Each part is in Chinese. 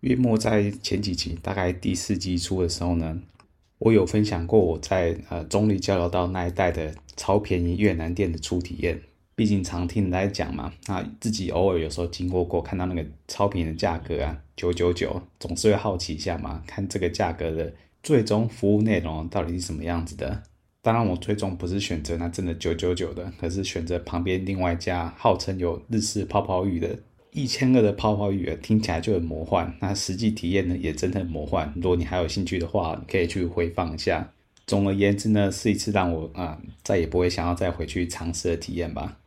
月末在前几集，大概第四集出的时候呢，我有分享过我在呃中立交流道那一带的超便宜越南店的初体验。毕竟常听人来讲嘛，那自己偶尔有时候经过过，看到那个超便宜的价格啊，九九九，总是会好奇一下嘛，看这个价格的最终服务内容到底是什么样子的。当然，我最终不是选择那真的九九九的，可是选择旁边另外一家号称有日式泡泡浴的。一千个的泡泡浴听起来就很魔幻，那实际体验呢也真的很魔幻。如果你还有兴趣的话，你可以去回放一下。总而言之呢，是一次让我啊、再也不会想要再回去尝试的体验吧。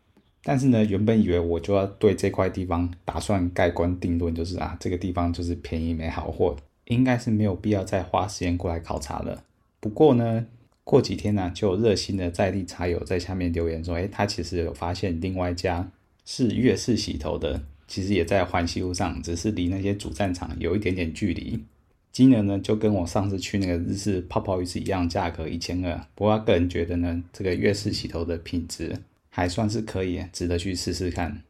但是呢，原本以为我就要对这块地方打算盖棺定论，就是啊这个地方就是便宜没好货，应该是没有必要再花时间过来考察了。不过呢，过几天呢、啊，就有热心的在地茶友在下面留言说，哎，他其实有发现另外一家是月式洗头的。其实也在环西路上，只是离那些主战场有一点点距离。金额呢，就跟我上次去那个日式泡泡浴是一样价格，一千二。不过个人觉得呢，这个月式洗头的品质还算是可以，值得去试试看。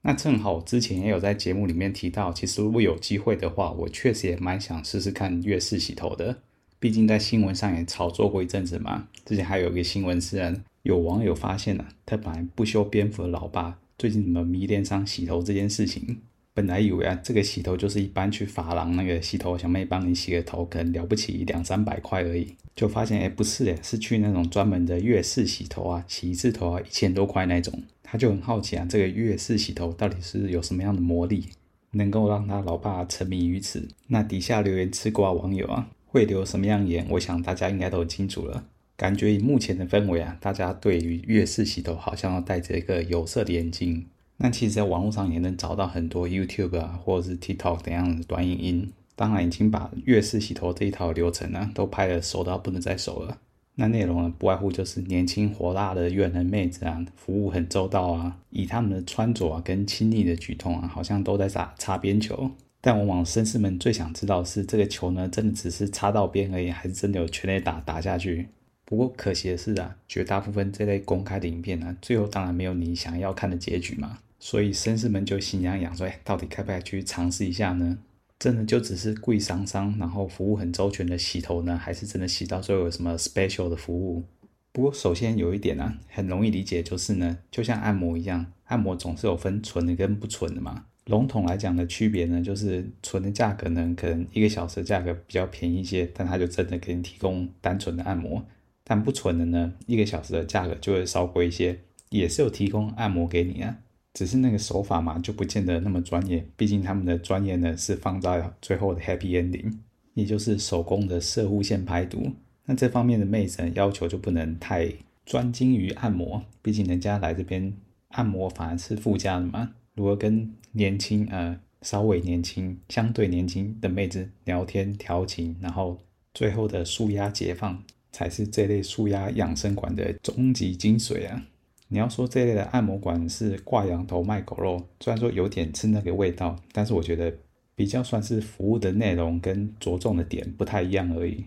那正好之前也有在节目里面提到，其实如果有机会的话，我确实也蛮想试试看月式洗头的。毕竟在新闻上也炒作过一阵子嘛。之前还有一个新闻是，有网友发现了，他本来不修边幅的老爸。最近怎么迷恋上洗头这件事情？本来以为啊，这个洗头就是一般去发廊那个洗头小妹帮你洗个头，可能了不起两三百块而已，就发现哎，不是哎，是去那种专门的月式洗头啊，洗一次头啊一千多块那种。他就很好奇啊，这个月式洗头到底是有什么样的魔力，能够让他老爸沉迷于此？那底下留言吃瓜网友啊，会留什么样言？我想大家应该都清楚了。感觉以目前的氛围啊，大家对于粤式洗头好像要戴着一个有色的眼镜。那其实，在网络上也能找到很多 YouTube 啊，或者是 TikTok 等样的短影音。当然，已经把月式洗头这一套流程呢、都拍得熟到不能再熟了。那内容呢，不外乎就是年轻火辣的越南妹子啊，服务很周到啊，以他们的穿着啊跟亲昵的举动啊，好像都在打擦边球。但往往绅士们最想知道是，这个球呢，真的只是擦到边而已，还是真的有全垒打打下去？不过可惜的是啊，绝大部分这类公开的影片呢、最后当然没有你想要看的结局嘛。所以绅士们就心痒痒说：“哎，到底该不该去尝试一下呢？真的就只是贵桑桑，然后服务很周全的洗头呢，还是真的洗到最后有什么 special 的服务？”不过首先有一点啊，很容易理解，就是呢，就像按摩一样，按摩总是有分纯的跟不纯的嘛。笼统来讲的区别呢，就是纯的价格呢，可能一个小时价格比较便宜一些，但它就真的给你提供单纯的按摩。但不纯的呢，一个小时的价格就会稍贵一些，也是有提供按摩给你啊，只是那个手法嘛，就不见得那么专业。毕竟他们的专业呢是放在最后的 happy ending，也就是手工的射护线排毒。那这方面的妹子要求就不能太专精于按摩，毕竟人家来这边按摩反而是附加的嘛。如果跟年轻呃稍微年轻、相对年轻的妹子聊天调情，然后最后的舒压解放。才是这类舒压养生馆的终极精髓啊！你要说这类的按摩馆是挂羊头卖狗肉，虽然说有点吃那个味道，但是我觉得比较算是服务的内容跟着重的点不太一样而已。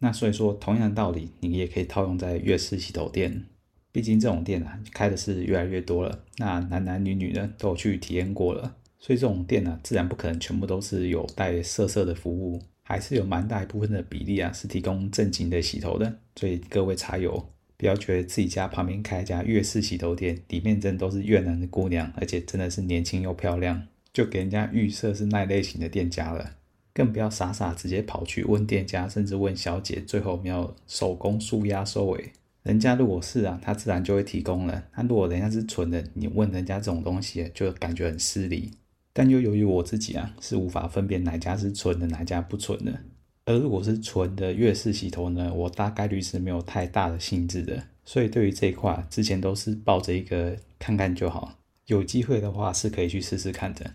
那所以说，同样的道理，你也可以套用在粤式洗头店。毕竟这种店啊，开的是越来越多了，那男男女女呢都有去体验过了，所以这种店呢、啊，自然不可能全部都是有带色色的服务。还是有蛮大一部分的比例啊，是提供正经的洗头的。所以各位茶友，不要觉得自己家旁边开一家粤式洗头店，里面真都是越南的姑娘，而且真的是年轻又漂亮，就给人家预设是那类型的店家了。更不要傻傻直接跑去问店家，甚至问小姐，最后没有手工舒压收尾。人家如果是啊，他自然就会提供了。那如果人家是纯的，你问人家这种东西，就感觉很失礼。但又由于我自己啊，是无法分辨哪家是纯的，哪家不纯的。而如果是纯的月式洗头呢，我大概率是没有太大的兴致的。所以对于这一块，之前都是抱着一个看看就好，有机会的话是可以去试试看的。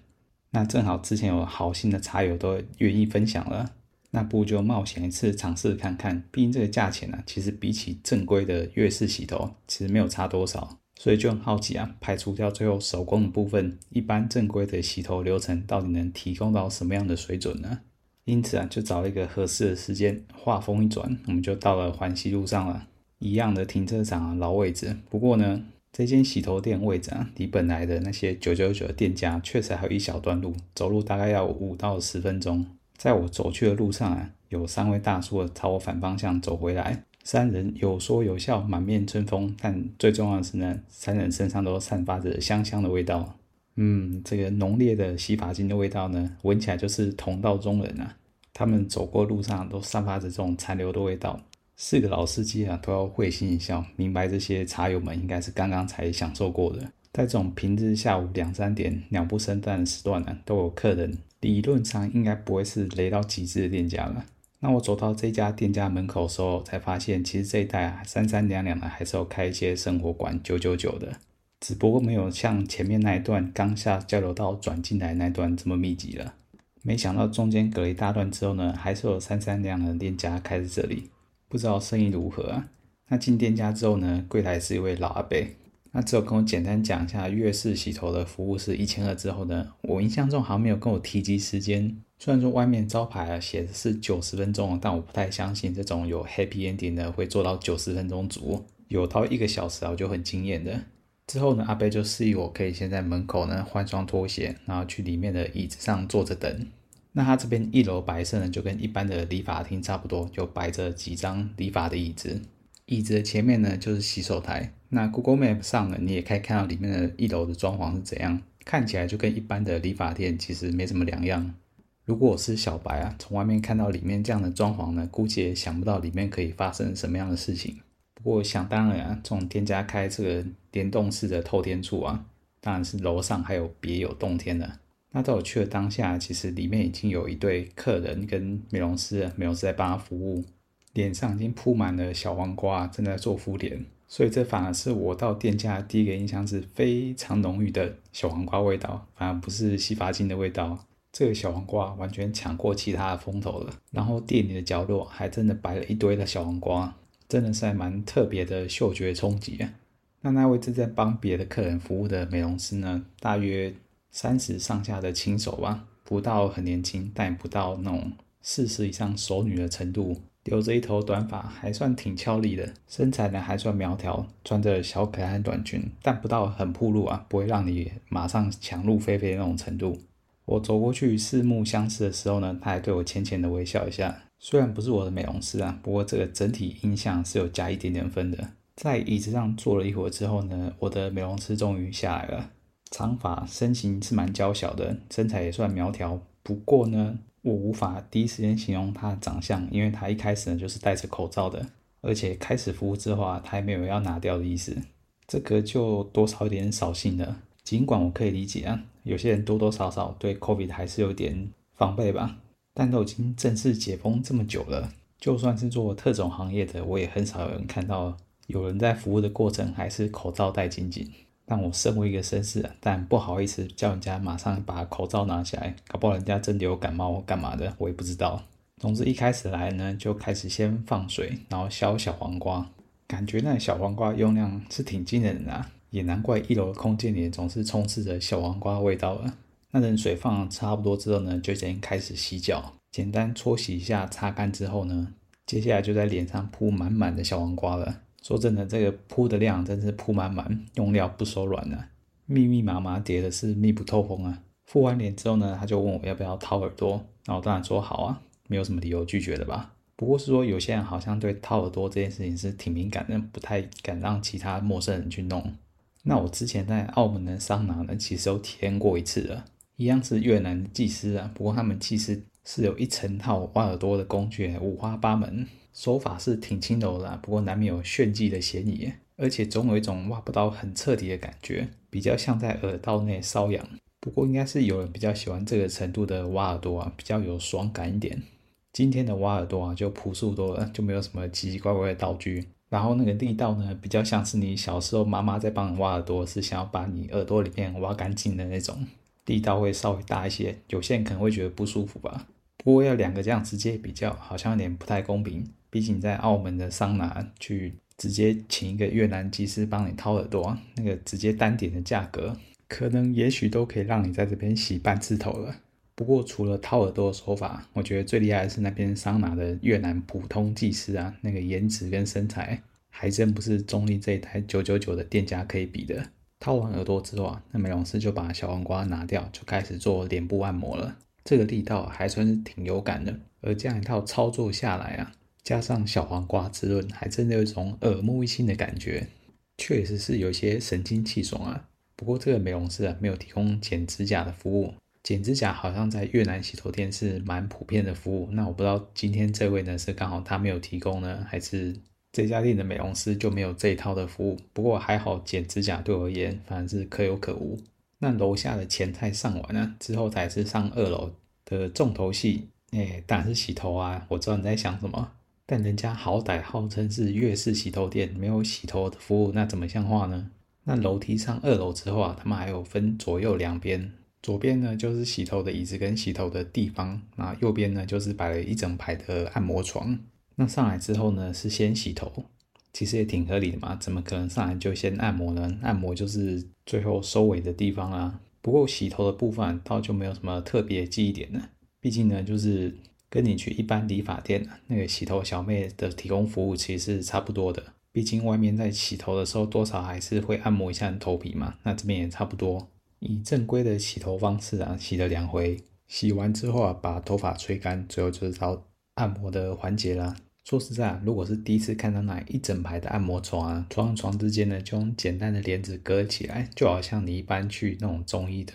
那正好之前有好心的茶友都愿意分享了，那不如就冒险一次尝试看看。毕竟这个价钱呢、啊，其实比起正规的月式洗头，其实没有差多少。所以就很好奇啊，排除掉最后手工的部分，一般正规的洗头流程到底能提供到什么样的水准呢？因此啊，就找了一个合适的时间，话锋一转，我们就到了环西路上了。一样的停车场啊，老位置。不过呢，这间洗头店位置啊，离本来的那些九九九的店家确实还有一小段路，走路大概要五到十分钟。在我走去的路上啊，有三位大叔朝我反方向走回来，三人有说有笑，满面春风。但最重要的是呢，三人身上都散发着香香的味道。嗯，这个浓烈的洗发精的味道呢，闻起来就是同道中人啊。他们走过路上都散发着这种残留的味道。四个老司机啊，都要会心一笑，明白这些茶友们应该是刚刚才享受过的。在这种平日下午两三点鸟不生蛋的时段呢，都有客人，理论上应该不会是雷到极致的店家了。那我走到这家店家门口的时候，才发现其实这一带啊，三三两两的还是有开一些生活馆九九九的，只不过没有像前面那一段刚下交流道转进来那段这么密集了。没想到中间隔了一大段之后呢，还是有三三两两的店家开在这里。不知道生意如何啊？那进店家之后呢，柜台是一位老阿伯。那只有跟我简单讲一下月式洗头的服务是一千二之后呢，我印象中好像没有跟我提及时间。虽然说外面招牌啊写的是九十分钟，但我不太相信这种有 happy ending 的会做到九十分钟足，有到一个小时啊，我就很惊艳的。之后呢，阿伯就示意我可以先在门口呢换双拖鞋，然后去里面的椅子上坐着等。那他这边一楼摆设呢，就跟一般的理发厅差不多，就摆着几张理发的椅子，椅子的前面呢就是洗手台。那 Google Map 上呢，你也可以看到里面的一楼的装潢是怎样，看起来就跟一般的理发店其实没什么两样。如果我是小白啊，从外面看到里面这样的装潢呢，估计也想不到里面可以发生什么样的事情。不过想当然啊，这种店家开这个联动式的透天处啊，当然是楼上还有别有洞天的。那在我去的当下，其实里面已经有一对客人跟美容师，美容师在帮他服务，脸上已经铺满了小黄瓜，正在做敷脸，所以这反而是我到店家第一个印象是非常浓郁的小黄瓜味道，反而不是洗发精的味道。这个小黄瓜完全抢过其他的风头了，然后店里的角落还真的摆了一堆的小黄瓜，真的是还蛮特别的嗅觉冲击啊。那那位正在帮别的客人服务的美容师呢，大约。三十上下的轻熟吧，不到很年轻，但也不到那种四十以上熟女的程度。留着一头短发，还算挺俏丽的，身材呢还算苗条，穿着小可爱短裙，但不到很暴露啊，不会让你马上强入非非的那种程度。我走过去四目相视的时候呢，他还对我浅浅的微笑一下。虽然不是我的美容师啊，不过这个整体印象是有加一点点分的。在椅子上坐了一会儿之后呢，我的美容师终于下来了。长发，身形是蛮娇小的，身材也算苗条。不过呢，我无法第一时间形容他的长相，因为他一开始呢就是戴着口罩的，而且开始服务之后啊，他也没有要拿掉的意思。这个就多少有点扫兴了。尽管我可以理解啊，有些人多多少少对 COVID 还是有点防备吧，但都已经正式解封这么久了，就算是做特种行业的，我也很少有人看到有人在服务的过程还是口罩戴紧紧。但我身为一个绅士，但不好意思叫人家马上把口罩拿下来，搞不好人家真的有感冒干嘛的，我也不知道。总之一开始来呢，就开始先放水，然后削小黄瓜，感觉那小黄瓜用量是挺惊人的啊，也难怪一楼的空间里总是充斥着小黄瓜味道了。那等水放差不多之后呢，就先开始洗脚，简单搓洗一下，擦干之后呢，接下来就在脸上铺满满的小黄瓜了。说真的，这个铺的量真是铺满满，用料不手软呢，密密麻麻叠的是密不透风啊。敷完脸之后呢，他就问我要不要掏耳朵，那我当然说好啊，没有什么理由拒绝的吧。不过是说有些人好像对掏耳朵这件事情是挺敏感的，不太敢让其他陌生人去弄。那我之前在澳门的桑拿呢，其实有体验过一次了，一样是越南的技师啊，不过他们技师是有一整套挖耳朵的工具，五花八门。手法是挺轻柔的，不过难免有炫技的嫌疑，而且总有一种挖不到很彻底的感觉，比较像在耳道内瘙痒。不过应该是有人比较喜欢这个程度的挖耳朵啊，比较有爽感一点。今天的挖耳朵啊，就朴素多了，就没有什么奇奇怪怪的道具。然后那个力道呢，比较像是你小时候妈妈在帮你挖耳朵，是想要把你耳朵里面挖干净的那种，力道会稍微大一些。有些人可能会觉得不舒服吧。不过要两个这样直接比较，好像有点不太公平。毕竟在澳门的桑拿去直接请一个越南技师帮你掏耳朵，那个直接单点的价格。可能也许都可以让你在这边洗半次头了。不过除了掏耳朵的手法，我觉得最厉害的是那边桑拿的越南普通技师啊，那个颜值跟身材还真不是中立这一台九九九的店家可以比的。掏完耳朵之后啊，那美容师就把小黄瓜拿掉，就开始做脸部按摩了。这个力道还算是挺有感的。而这样一套操作下来啊，加上小黄瓜滋润，还真的有一种耳目一新的感觉，确实是有些神清气爽啊。不过这个美容师啊，没有提供剪指甲的服务。剪指甲好像在越南洗头店是蛮普遍的服务。那我不知道今天这位呢，是刚好他没有提供呢，还是这家店的美容师就没有这一套的服务？不过还好，剪指甲对我而言反而是可有可无。那楼下的前菜上完了之后，才是上二楼的重头戏。哎，当然是洗头啊！我知道你在想什么，但人家好歹号称是粤式洗头店，没有洗头的服务，那怎么像话呢？那楼梯上二楼之后啊，他们还有分左右两边，左边呢就是洗头的椅子跟洗头的地方，那右边呢就是摆了一整排的按摩床。那上来之后呢是先洗头，其实也挺合理的嘛，怎么可能上来就先按摩呢？按摩就是最后收尾的地方啊。不过洗头的部分倒就没有什么特别记忆点了，毕竟呢就是跟你去一般理发店那个洗头小妹的提供服务其实是差不多的。毕竟外面在洗头的时候，多少还是会按摩一下头皮嘛。那这边也差不多，以正规的洗头方式啊，洗了两回，洗完之后啊，把头发吹干，最后就是到按摩的环节啦。说实在啊，如果是第一次看到那一整排的按摩床啊，床和床之间呢，就用简单的帘子隔起来，就好像你一般去那种中医的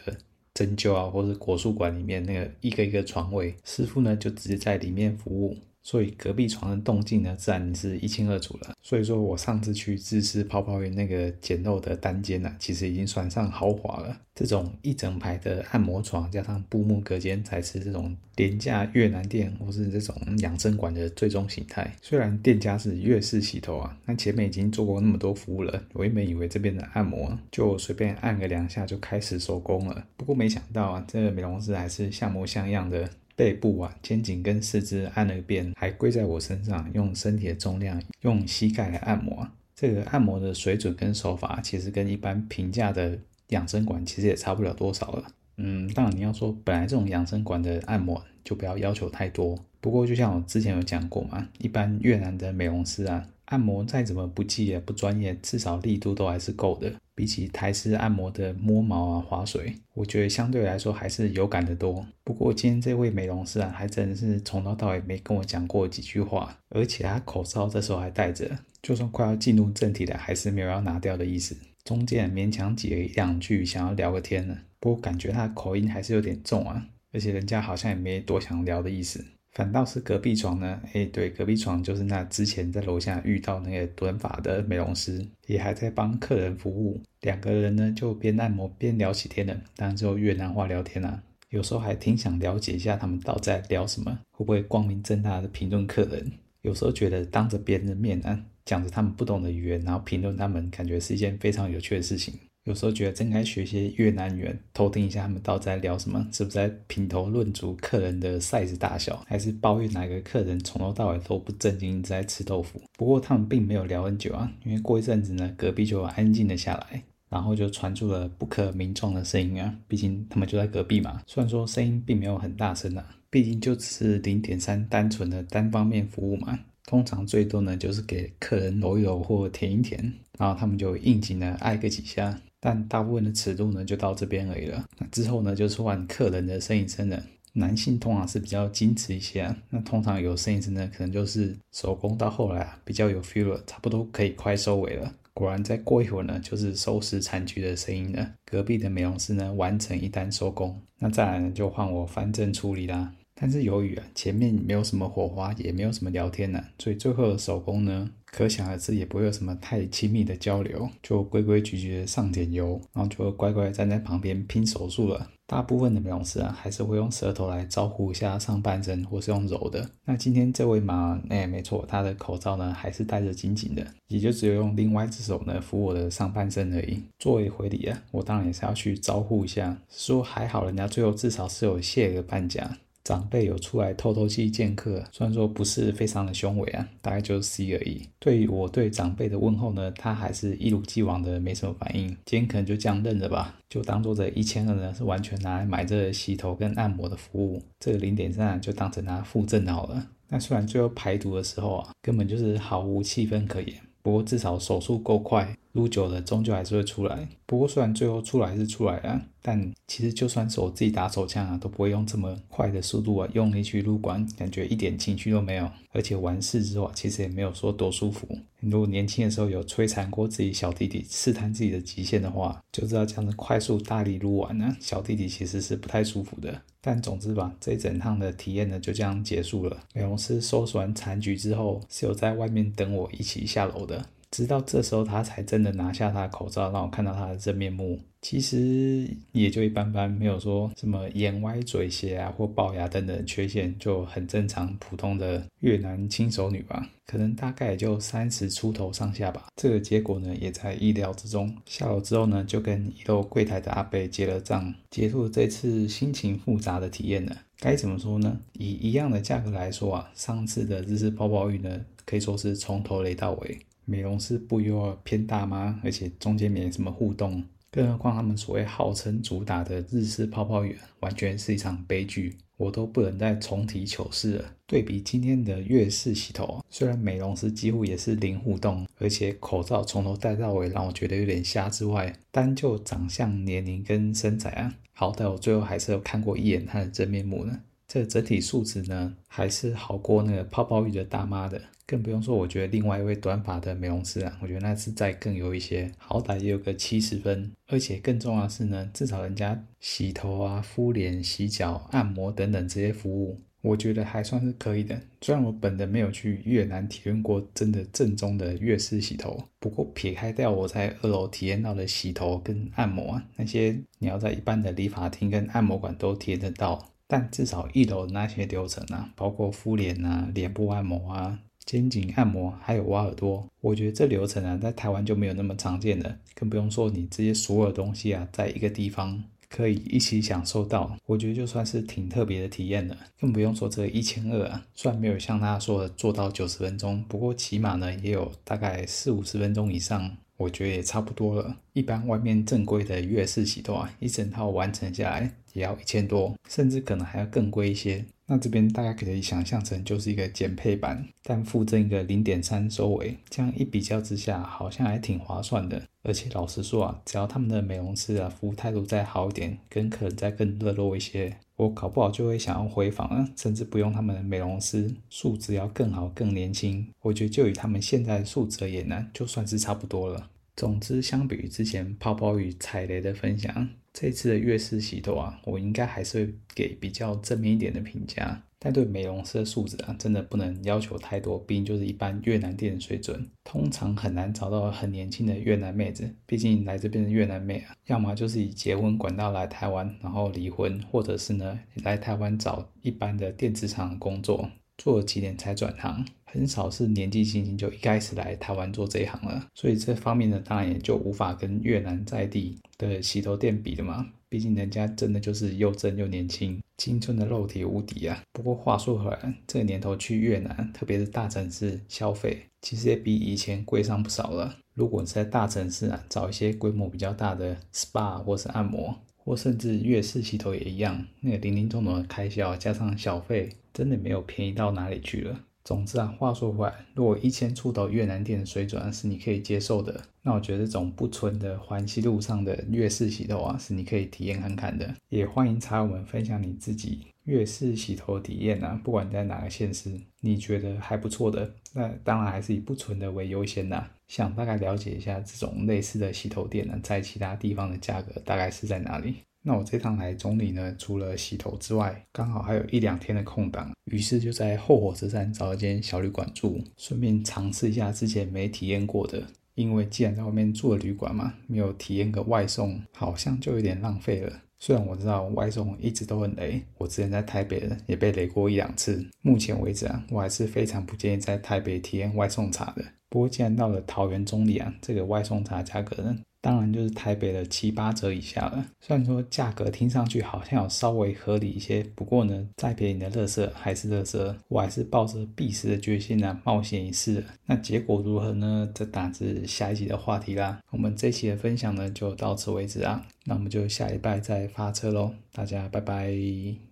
针灸啊，或者国术馆里面那个一个一个床位，师傅呢就直接在里面服务。所以隔壁床的动静呢，自然是一清二楚了。所以说我上次去自私泡泡浴那个简陋的单间呢、啊，其实已经算上豪华了。这种一整排的按摩床加上布幕隔间，才是这种廉价越南店或是这种养生馆的最终形态。虽然店家是粤式洗头啊，但前面已经做过那么多服务了，我原本以为这边的按摩就随便按个两下就开始收工了。不过没想到啊，这个美容师还是像模像样的。背部啊、肩颈跟四肢按了一遍，还跪在我身上，用身体的重量用膝盖来按摩。这个按摩的水准跟手法，其实跟一般平价的养生馆其实也差不了多少了。嗯，当然你要说本来这种养生馆的按摩就不要要求太多。不过就像我之前有讲过嘛，一般越南的美容师啊。按摩再怎么不济也不专业，至少力度都还是够的。比起台式按摩的摸毛啊、划水，我觉得相对来说还是有感的多。不过今天这位美容师啊，还真是从头到尾没跟我讲过几句话，而且他口罩这时候还戴着，就算快要进入正题了，还是没有要拿掉的意思。中间勉强挤了一两句，想要聊个天呢，不过感觉他口音还是有点重啊，而且人家好像也没多想聊的意思。反倒是隔壁床呢，哎，对，隔壁床就是那之前在楼下遇到那个短发的美容师，也还在帮客人服务。两个人呢就边按摩边聊起天了，当然就越南话聊天啊。有时候还挺想了解一下他们到底在聊什么，会不会光明正大的评论客人？有时候觉得当着别人的面啊，讲着他们不懂的语言，然后评论他们，感觉是一件非常有趣的事情。有时候觉得真该学些越南语，偷听一下他们到底在聊什么，是不是在品头论足客人的 size 大小，还是抱怨哪个客人从头到尾都不正经，在吃豆腐？不过他们并没有聊很久啊，因为过一阵子呢，隔壁就安静了下来，然后就传出了不可名状的声音啊，毕竟他们就在隔壁嘛。虽然说声音并没有很大声啊，毕竟就只是零点三单纯的单方面服务嘛，通常最多呢就是给客人揉一揉或舔一舔，然后他们就应景的挨个几下。但大部分的尺度呢，就到这边而已了。那之后呢，就是换客人的呻吟声了。男性通常是比较矜持一些啊，那通常有呻吟声呢，可能就是收工到后来啊，比较有 feel 了，差不多可以快收尾了。果然，再过一会儿呢，就是收拾残局的声音了。隔壁的美容师呢，完成一单收工，那再来呢，就换我翻正处理啦。但是由于啊前面没有什么火花，也没有什么聊天呢、所以最后的手工呢，可想而知也不会有什么太亲密的交流，就规规矩矩的上点油，然后就乖乖站在旁边拼手速了。大部分的美容师啊，还是会用舌头来招呼一下上半身，或是用揉的。那今天这位嘛，哎，没错，他的口罩呢还是戴着紧紧的，也就只有用另外一只手呢扶我的上半身而已。作为回礼啊，我当然也是要去招呼一下，说还好人家最后至少是有谢个半甲。长辈有出来透透气见客，虽然说不是非常的雄伟啊，大概就是 C 而已。对于我对长辈的问候呢，他还是一如既往的没什么反应。今天可能就这样认了吧，就当做这一千二呢是完全拿来买这洗头跟按摩的服务，这个零点三就当成他附赠好了。那虽然最后排毒的时候啊，根本就是毫无气氛可言。不过至少手速够快，撸久了终究还是会出来。不过虽然最后出来是出来了，但其实就算是我自己打手枪啊，都不会用这么快的速度啊，用力去撸管，感觉一点情绪都没有。而且完事之后啊，其实也没有说多舒服。如果年轻的时候有摧残过自己小弟弟，试探自己的极限的话，就知道这样子快速大力撸完呢，小弟弟其实是不太舒服的。但总之吧，这一整趟的体验呢就这样结束了。美容师收拾完残局之后，是有在外面等我一起下楼的。直到这时候，他才真的拿下他的口罩，让我看到他的真面目。其实也就一般般，没有说什么眼歪嘴斜啊，或龅牙等等缺陷，就很正常普通的越南轻熟女吧。可能大概也就三十出头上下吧。这个结果呢，也在意料之中。下楼之后呢，就跟一楼柜台的阿伯结了账，结束这次心情复杂的体验了。该怎么说呢？以一样的价格来说啊，上次的日式泡泡浴呢，可以说是从头雷到尾。美容师不又偏大吗？而且中间没什么互动，更何况他们所谓号称主打的日式泡泡浴，完全是一场悲剧，我都不能再重提糗事了。对比今天的月式洗头，虽然美容师几乎也是零互动，而且口罩从头戴到尾，让我觉得有点瞎之外，单就长相、年龄跟身材啊，好歹我最后还是有看过一眼他的真面目呢。这整体素质呢，还是好过那个泡泡浴的大妈的。更不用说，我觉得另外一位短发的美容师啊，我觉得那是再更有一些，好歹也有个七十分。而且更重要的是呢，至少人家洗头啊、敷脸、洗脚、按摩等等这些服务，我觉得还算是可以的。虽然我本人没有去越南体验过真的正宗的越式洗头，不过撇开掉我在二楼体验到的洗头跟按摩啊，那些你要在一般的理发厅跟按摩馆都体验得到。但至少一楼那些流程啊，包括敷脸啊、脸部按摩啊、肩颈按摩，还有挖耳朵，我觉得这流程啊，在台湾就没有那么常见了。更不用说你这些所有东西啊，在一个地方可以一起享受到，我觉得就算是挺特别的体验了。更不用说这一千二啊，虽然没有像他说的做到九十分钟，不过起码呢，也有大概四五十分钟以上。我觉得也差不多了。一般外面正规的月式洗头啊，一整套完成下来也要一千多，甚至可能还要更贵一些。那这边大家可以想象成就是一个减配版，但附赠一个零点三收尾，这样一比较之下，好像还挺划算的。而且老实说啊，只要他们的美容师啊服务态度再好一点，跟客人再更热络一些。我搞不好就会想要回访啊，甚至不用他们的美容师素质要更好、更年轻。我觉得就以他们现在的素质而言呢，就算是差不多了。总之，相比于之前泡泡与踩雷的分享，这次的月式洗头啊，我应该还是会给比较正面一点的评价。但对美容师的素质啊，真的不能要求太多，毕竟就是一般越南店的水准，通常很难找到很年轻的越南妹子。毕竟来这边的越南妹啊，要么就是以结婚管道来台湾，然后离婚，或者是呢来台湾找一般的电子厂工作，做了几年才转行，很少是年纪轻轻就一开始来台湾做这一行了。所以这方面呢，当然也就无法跟越南在地的洗头店比的嘛。毕竟人家真的就是又正又年轻，青春的肉体无敌啊！不过话说回来，这年头去越南，特别是大城市消费，其实也比以前贵上不少了。如果你是在大城市啊，找一些规模比较大的 SPA 或是按摩，或甚至月式洗头也一样，那个零零总总的开销加上小费，真的没有便宜到哪里去了。总之啊，话说回来，如果一千出头越南店的水准是你可以接受的，那我觉得这种不纯的环西路上的月式洗头啊，是你可以体验看看的。也欢迎茶友们分享你自己粤式洗头体验啊，不管在哪个县市，你觉得还不错的，那当然还是以不纯的为优先呐。想大概了解一下这种类似的洗头店呢，在其他地方的价格大概是在哪里。那我这趟来中坜呢，除了洗头之外，刚好还有一两天的空档，于是就在后火车站找一间小旅馆住，顺便尝试一下之前没体验过的。因为既然在外面住了旅馆嘛，没有体验个外送，好像就有点浪费了。虽然我知道外送一直都很雷，我之前在台北也被雷过一两次。目前为止啊，我还是非常不建议在台北体验外送茶的。不过既然到了桃园中里啊，这个外送茶价格呢，当然就是台北的七八折以下了。虽然说价格听上去好像有稍微合理一些，不过呢，再便宜的垃圾还是垃圾，我还是抱着必死的决心啊，冒险一试。那结果如何呢？这当然是下一集的话题啦。我们这期的分享呢，就到此为止啊。那我们就下一拜再发车喽，大家拜拜。